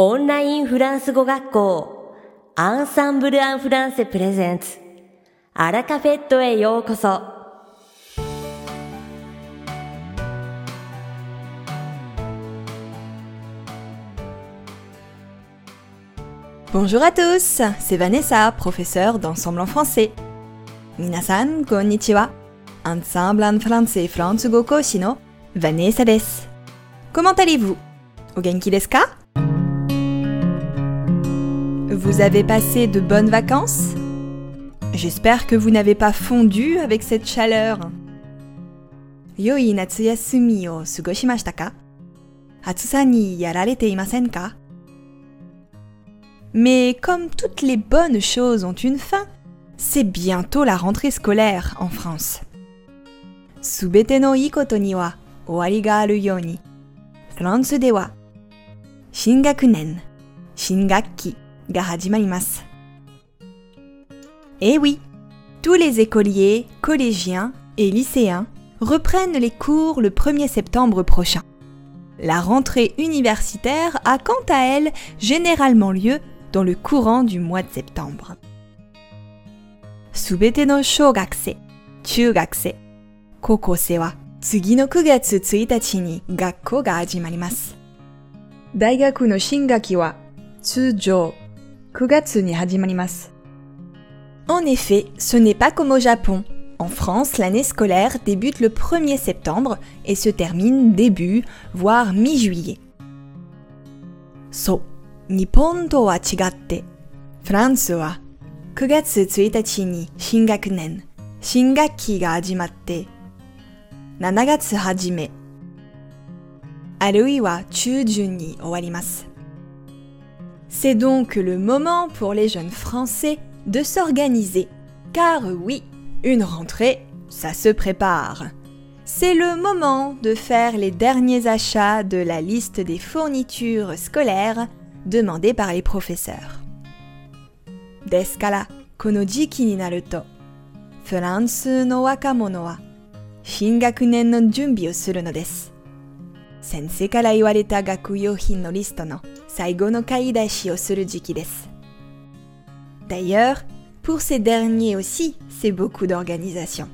オンラインフランス語学校アンサンブル・アン・フランセプレゼンツアラカフェットへようこそ Bonjour à tous, c'est Vanessa, professeure d'ensemble en français. Minasan, konnichiwa. Ensemble en français Fransugo Koshi no Vanessa desu. Comment allez-vous O genki desu ka Vous avez passé de bonnes vacances? J'espère que vous n'avez pas fondu avec cette chaleur. Yoi natsuyasumi o sugoshimashita ka? Yararete imasen ka? Mais comme toutes les bonnes choses ont une fin, c'est bientôt la rentrée scolaire en France. Subete no ii koto ni wa aru you ni. France de wa shingakunen, shingakki. Eh oui, tous les écoliers, collégiens et lycéens reprennent les cours le 1er septembre prochain. La rentrée universitaire a quant à elle généralement lieu dans le courant du mois de septembre. Subete no shogakse, chugakse, kokose wa tsugi no kugetsu tsuitachi ni gakko ga hajimarimasu. Daigaku no shingaki wa tsujou ます。大学の新学期は通常9月に始まります。En effet, ce n'est pas comme au Japon. En France, l'année scolaire débute le 1er septembre et se termine début, voire mi-juillet. So, 日本とは違って、フランスは9月1日に新学年、新学期が始まって、7月初め、あるいは中旬に終わります。 c'est donc le moment pour les jeunes Français de s'organiser. Car oui, une rentrée, ça se prépare. C'est le moment de faire les derniers achats de la liste des fournitures scolaires demandées par les professeurs. 先生から言われた学用品のリストの最後の買い出しをする時期です。D'ailleurs, pour ces derniers aussi, c'est beaucoup d'organisation.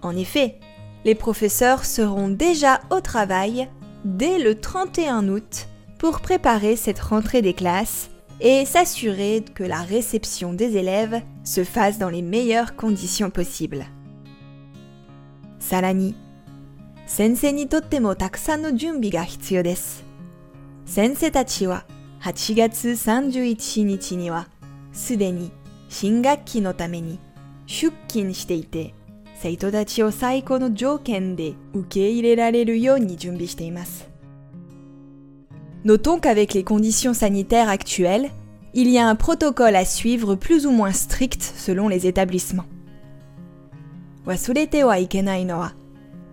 En effet, les professeurs seront déjà au travail dès le 31 août pour préparer cette rentrée des classes et s'assurer que la réception des élèves se fasse dans les meilleures conditions possibles. さらに、 先生にとってもたくさんの準備が必要です。先生たちは8月31日にはすでに新学期のために出勤していて、生徒たちを最高の条件で受け入れられるように準備しています。Notons qu'avec les conditions sanitaires actuelles, il y a un protocole à suivre plus ou moins strict selon les établissements. 忘れてはいけないのは、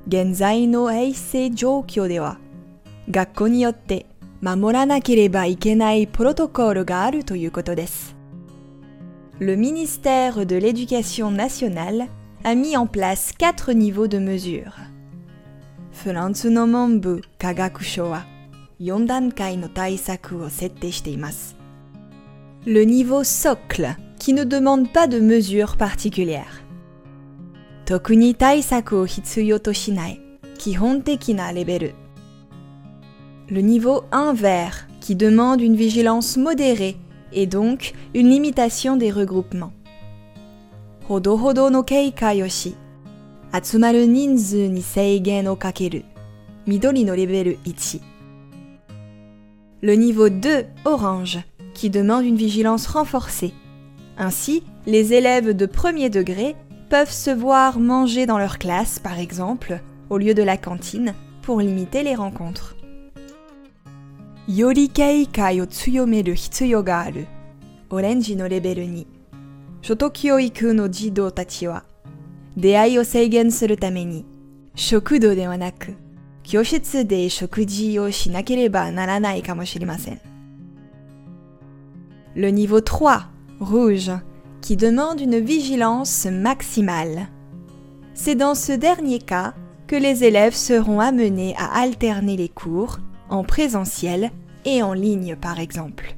現在の衛生状況では、学校によって守らなければいけないプロトコルがあるということです。Le ministère de l'Éducation nationale a mis en place quatre niveaux de mesure. フランスの文部科学省は4段階の対策を設定しています。Le niveau socle, qui ne demande pas de mesures particulières. 特に対策を必要としない基本的なレベル。Le niveau 1 vert, qui demande une vigilance modérée et donc une limitation des regroupements. ほどほどの警戒をし、集まる人数に制限をかける。緑のレベル1。Le niveau 2 orange, qui demande une vigilance renforcée. Ainsi, les élèves de premier degré peuvent se voir manger dans leur classe, par exemple, au lieu de la cantine, pour limiter les rencontres. Yorikei kai o tsuyomeru hitsuyo ga aru. Orange no level 2. Shotoki o iku no jidou tachi wa. Deai o seigen suru tame ni. Shokudo de wa naku. Kyoshitsu de shokuji o shinakereba naranai kamoshimasen. Le niveau 3, rouge, qui demande une vigilance maximale. C'est dans ce dernier cas que les élèves seront amenés à alterner les cours en présentiel et en ligne par exemple.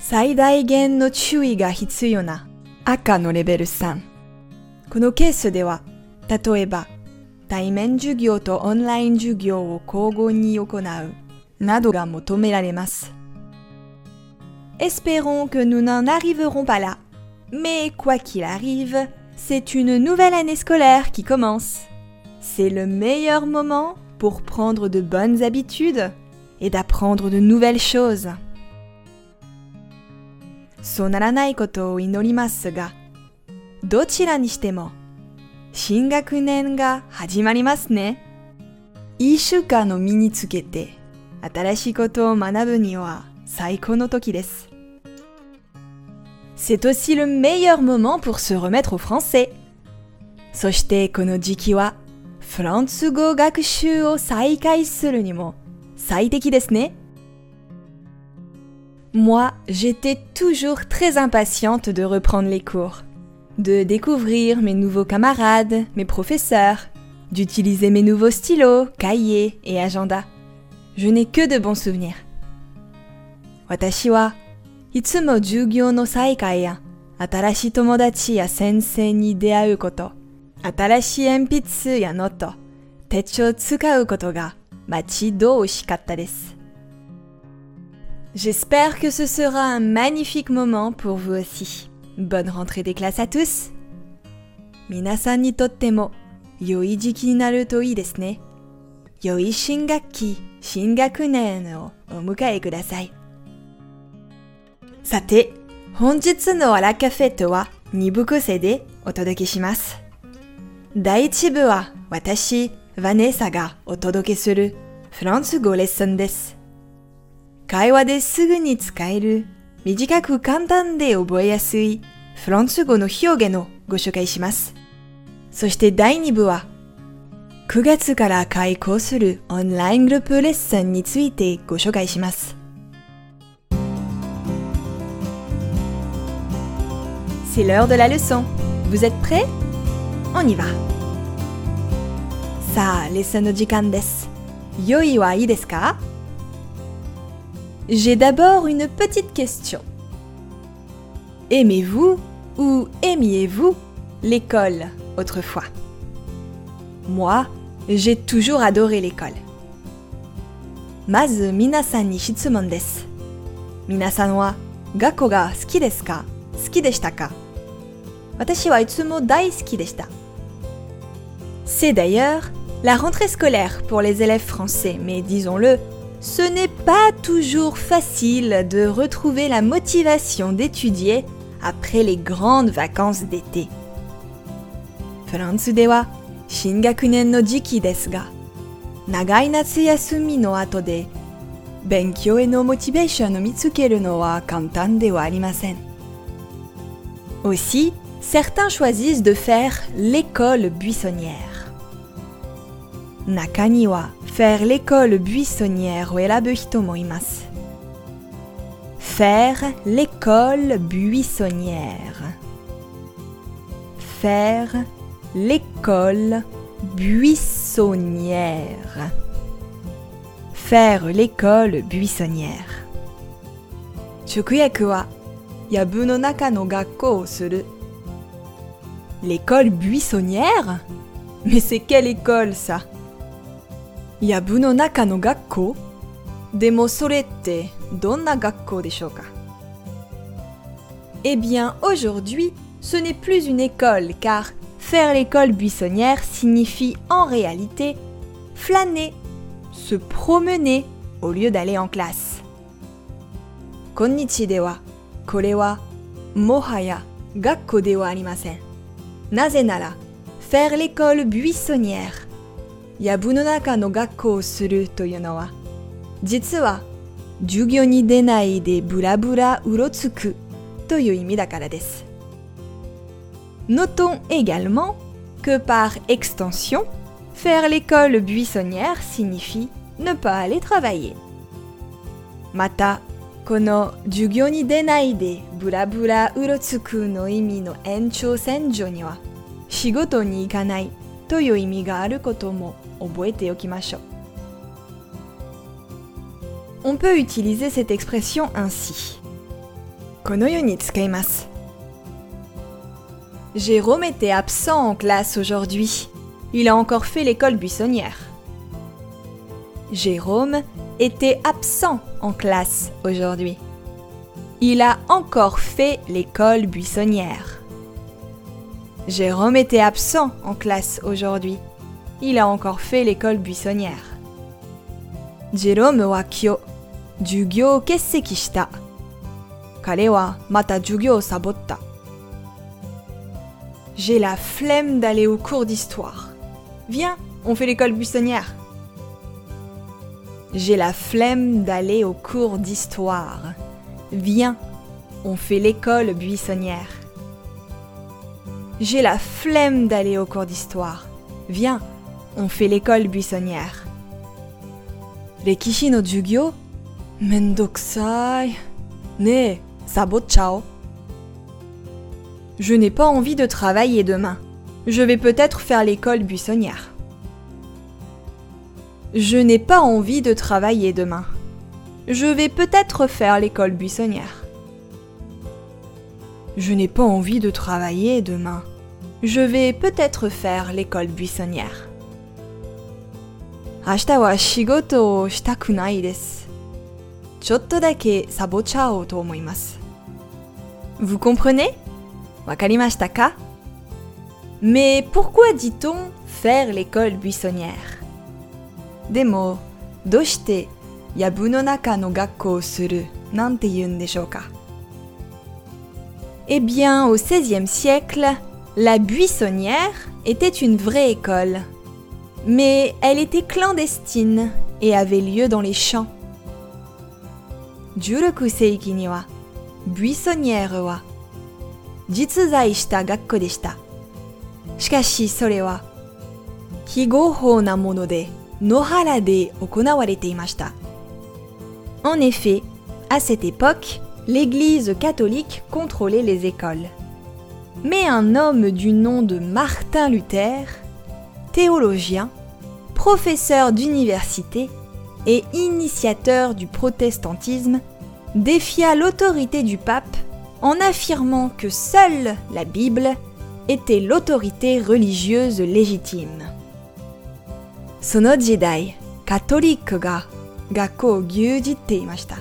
最大限の注意が必要な赤のレベル3。このケースでは、例えば、対面授業とオンライン授業を交互に行うなどが求められます。Espérons que nous n'en arriverons pas là. mais quoi qu'il arrive, c'est une nouvelle année scolaire qui commence. C'est le meilleur moment pour prendre de bonnes habitudes et d'apprendre de nouvelles choses. Sonaranai koto inorimasu ga, dochira ni shitemo, shingakunen ga hajimarimasu ne. Ishuka no mi ni o manabu ni wa saiko no toki desu. C'est aussi le meilleur moment pour se remettre au français. そしてこの時期は、フランス語学習を再開するにも最適ですね。Moi, j'étais toujours très impatiente de reprendre les cours, de découvrir mes nouveaux camarades, mes professeurs, d'utiliser mes nouveaux stylos, cahiers et agendas. Je n'ai que de bons souvenirs. Watashi wa, itsumo jugyo no saikai ya, atarashi tomodachi ya sensei ni deau koto, atarashi enpitsu ya noto, techo tsukau koto ga machi do oshikatta desu. J'espère que ce sera un magnifique moment pour vous aussi. Bonne rentrée des classes à tous. Minasan ni totte mo yoi jiki ni naru to ii desu ne. Yoi shingakki, shingakunen o omukae kudasai. Sate, honjitsu no Araka Fete wa 2部構成でお届けします。第1部は私、ヴァネーサがお届けするフランス語レッスンです。会話ですぐに使える、短く簡単で覚えやすいフランス語の表現をご紹介します。そして第2部は、9月から開講するオンライングループレッスンについてご紹介します。C'est l'heure de la leçon. Vous êtes prêts? On y va. Sa, lesson no jikan desu. Desu ka? J'ai d'abord une petite question. Aimez-vous ou aimiez-vous l'école autrefois? Moi, j'ai toujours adoré l'école. Mazu minasan ni shitsumon desu. Minasan wa gakko ga suki desu ka? Suki Watashi wa itsumo daisuki deshita. C'est d'ailleurs la rentrée scolaire pour les élèves français, mais disons-le, ce n'est pas toujours facile de retrouver la motivation d'étudier après les grandes vacances d'été. フランスでは新学年の時期ですが、長い夏休みの後で勉強へのモチベーションを見つけるのは簡単ではありません。Aussi, certains choisissent de faire l'école buissonnière. Nakaniwa, faire l'école buissonnière ou imasu. Faire l'école buissonnière. Faire l'école buissonnière. Faire l'école buissonnière. Shukuyaku wa yabu no naka no gakko suru L'école buissonnière Mais c'est quelle école ça? Yabu no naka no gakko? Demo sorette, donna gakko deshoka Eh bien, aujourd'hui, ce n'est plus une école car faire l'école buissonnière signifie en réalité flâner, se promener au lieu d'aller en classe. Konnichi dewa, kore wa mohaya gakko de wa arimasen. Nazenara, faire l'école buissonnière. Yabunonaka no gakko suru toyo no wa. Jitsu ni denai de burabura urotsuku toyo imi dakara. Notons également que par extension, faire l'école buissonnière signifie ne pas aller travailler. Mata この授業に出ないでブラブラうろつくの意味の延長線上には、仕事に行かないという意味があることも覚えておきましょう。 On peut utiliser cette expression ainsi. Jérôme était absent en classe aujourd'hui. Il a encore fait l'école buissonnière. Jérôme était absent en classe aujourd'hui. Il a encore fait l'école buissonnière. Jérôme était absent en classe aujourd'hui. Il a encore fait l'école buissonnière. Jérôme wa kyo, jugyo kesseki shita. Kare wa mata jugyo sabotta. J'ai la flemme d'aller au cours d'histoire. Viens, on fait l'école buissonnière. J'ai la flemme d'aller au cours d'histoire. Viens, on fait l'école buissonnière. J'ai la flemme d'aller au cours d'histoire. Viens, on fait l'école buissonnière. Rekishi no jugyo? Mendokusai. Ne, sabotchao. Je n'ai pas envie de travailler demain. Je vais peut-être faire l'école buissonnière. Je n'ai pas envie de travailler demain. Je vais peut-être faire l'école buissonnière. Je n'ai pas envie de travailler demain. Je vais peut-être faire l'école buissonnière. wa shigoto o shitaku nai desu. Chotto dake sabochao to omoimasu. Vous comprenez Wakarimashita ka Mais pourquoi dit-on faire l'école buissonnière Demo, doshite yabu no naka no gakko suru nante yun ka Eh bien, au XVIe siècle, la buissonnière était une vraie école. Mais elle était clandestine et avait lieu dans les champs. Juroku seiki ni wa buissonnière wa 実在した学校でした。しかしそれは非合法なもので Nohara de okonawarete imashita. En effet, à cette époque, l'Église catholique contrôlait les écoles. Mais un homme du nom de Martin Luther, théologien, professeur d'université et initiateur du protestantisme, défia l'autorité du pape en affirmant que seule la Bible était l'autorité religieuse légitime. その時代、カトリックが学校を牛耳っていました。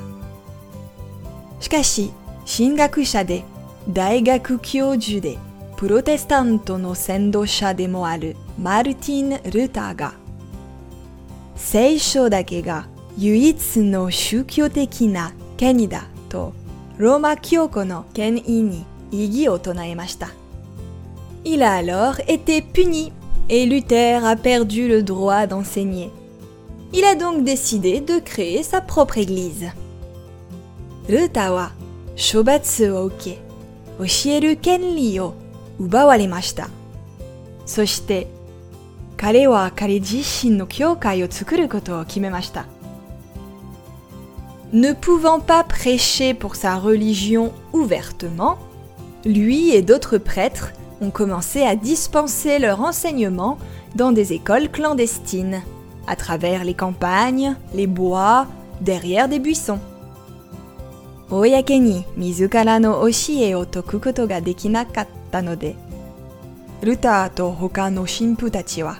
しかし、進学者で大学教授でプロテスタントの先導者でもあるマルティン・ルーターが聖書だけが唯一の宗教的な権威だとローマ教皇の権威に異議を唱えました。Il a alors été puni et Luther a perdu le droit d'enseigner. Il a donc décidé de créer sa propre église. Luther wa shobatsu o uke, oshieru kenri o ubawaremashita. Soshite, kare wa kare jishin no kyokai o tsukuru koto o kimemashita. Ne pouvant pas prêcher pour sa religion ouvertement, lui et d'autres prêtres ont commencé à dispenser leur enseignement dans des écoles clandestines, à travers les campagnes, les bois, derrière des buissons. Oyake ni mizukara no oshie o toku koto ga dekinakatta no de, Ruta to hoka no shinpu tachi wa,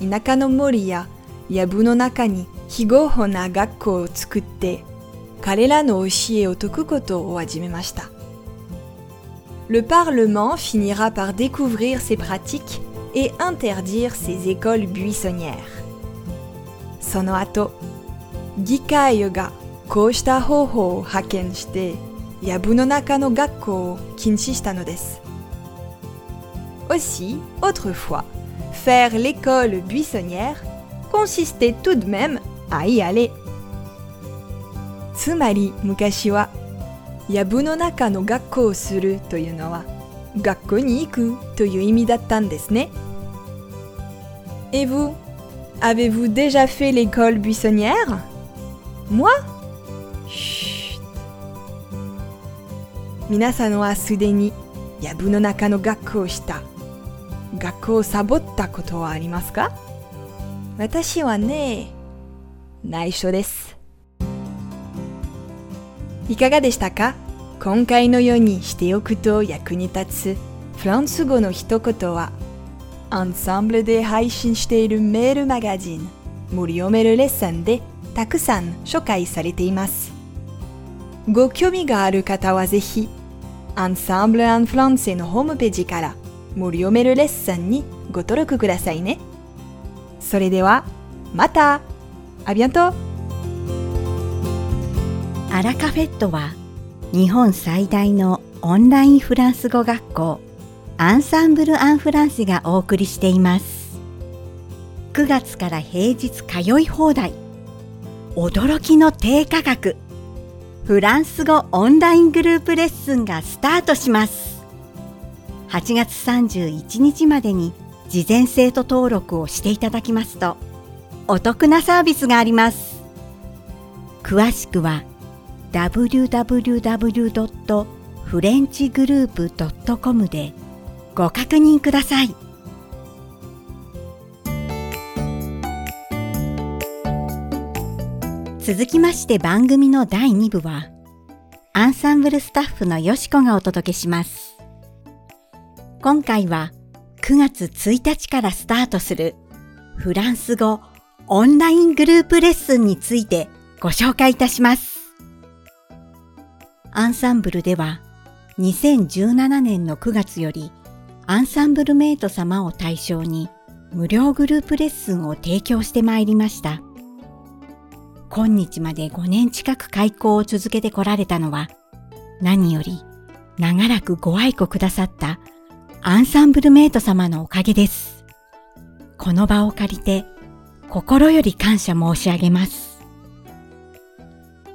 inaka no mori ya yabu no naka ni higouhou na gakko o tsukutte le Parlement finira par découvrir ces pratiques et interdire ces écoles buissonnières. Sonoato, Gikai Yoga, Koshita Hoho Haken Shite, Yabunonaka no Gakko no. Aussi, autrefois, faire l'école buissonnière consistait tout de même à y aller. Tsumari mukashi wa 藪の中の学校をするというのは学校に行くという意味だったんですね。Et vous Avez-vous déjà fait l'école buissonnière? Moi? Chut. 皆さんはすでに藪の中の学校をした。学校をサボったことはありますか？私はね内緒です。いかがでしたか？今回のようにしておくと役に立つフランス語の一言はアンサンブルで配信しているメールマガジン無料メールレッスンでたくさん紹介されています。ご興味がある方はぜひ、アンサンブル・アン・フランセのホームページから無料メールレッスンにご登録くださいね。それでは、またアビアントアラカフェットは日本最大のオンラインフランス語学校アンサンブル・アン・フランセがお送りしています。9月から平日通い放題。驚きの低価格。フランス語オンライングループレッスンがスタートします。8月31日までに事前生徒登録をしていただきますとお得なサービスがあります。詳しくは www.frenchgroup.com でご確認ください。続きまして番組の第2部は、アンサンブルスタッフのよしこがお届けします。今回は9月1日からスタートするフランス語オンライングループレッスンについてご紹介いたします。アンサンブルでは2017年の9月よりアンサンブルメイト様を対象に無料グループレッスンを提供してまいりました。今日まで5年近く開校を続けてこられたのは、何より長らくご愛顧くださったアンサンブルメイト様のおかげです。この場を借りて心より感謝申し上げます。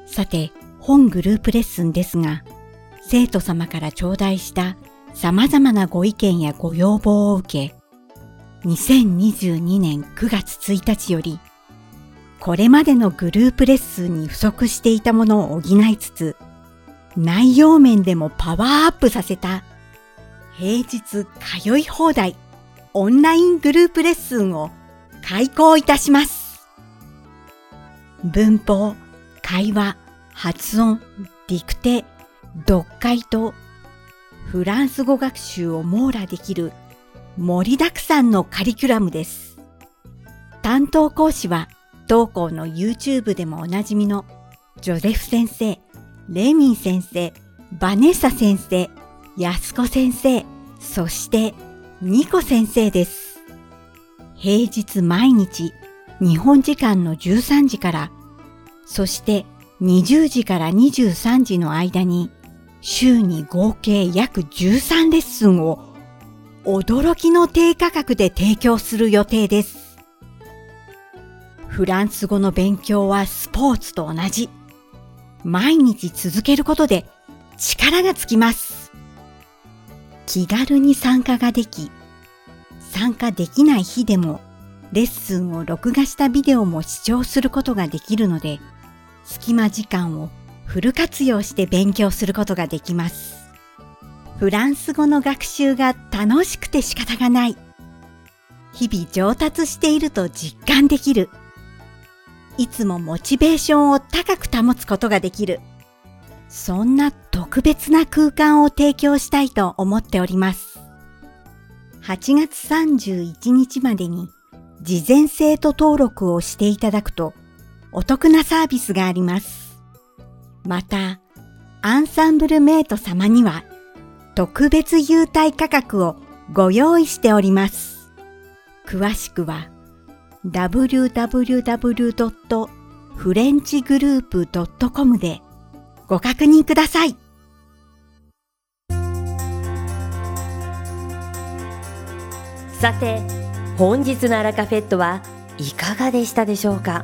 さて、本グループレッスンですが、生徒様から頂戴した様々なご意見やご要望を受け、2022年9月1日よりこれまでのグループレッスンに不足していたものを補いつつ、内容面でもパワーアップさせた、平日通い放題オンライングループレッスンを開講いたします。文法、会話、発音、ディクテ、読解とフランス語学習を網羅できる盛りだくさんのカリキュラムです。担当講師は当校の YouTube でもおなじみのジョゼフ先生、レミン先生、バネッサ先生、ヤスコ先生、そしてニコ先生です。平日毎日日本時間の13時から、そして20時から23時の間に週に合計約13レッスンを驚きの低価格で提供する予定です。フランス語の勉強はスポーツと同じ。毎日続けることで力がつきます。気軽に参加ができ、参加できない日でもレッスンを録画したビデオも視聴することができるので、隙間時間をフル活用して勉強することができます。フランス語の学習が楽しくて仕方がない。日々上達していると実感できる。いつもモチベーションを高く保つことができる。そんな特別な空間を提供したいと思っております。8月31日までに事前生徒登録をしていただくとお得なサービスがあります。また、アンサンブルメイト様には特別優待価格をご用意しております。詳しくは www.frenchgroup.com でご確認ください。さて、本日のアラカフェットはいかがでしたでしょうか？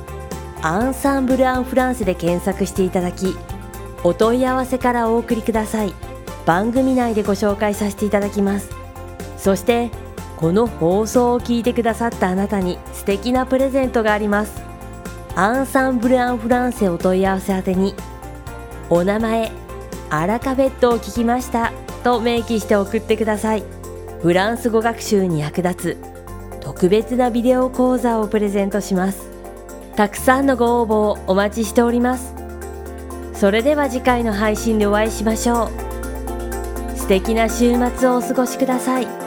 アンサンブル・アン・フランセで検索していただきお問い合わせからお送りください。番組内でご紹介させていただきます。そしてこの放送を聞いてくださったあなたに素敵なプレゼントがあります。アンサンブル・アン・フランセお問い合わせ宛てにお名前アラカフェットを聞きましたと明記して送ってください。フランス語学習に役立つ特別なビデオ講座をプレゼントします。たくさんのご応募をお待ちしておりますそれでは次回の配信でお会いしましょう素敵な週末をお過ごしください。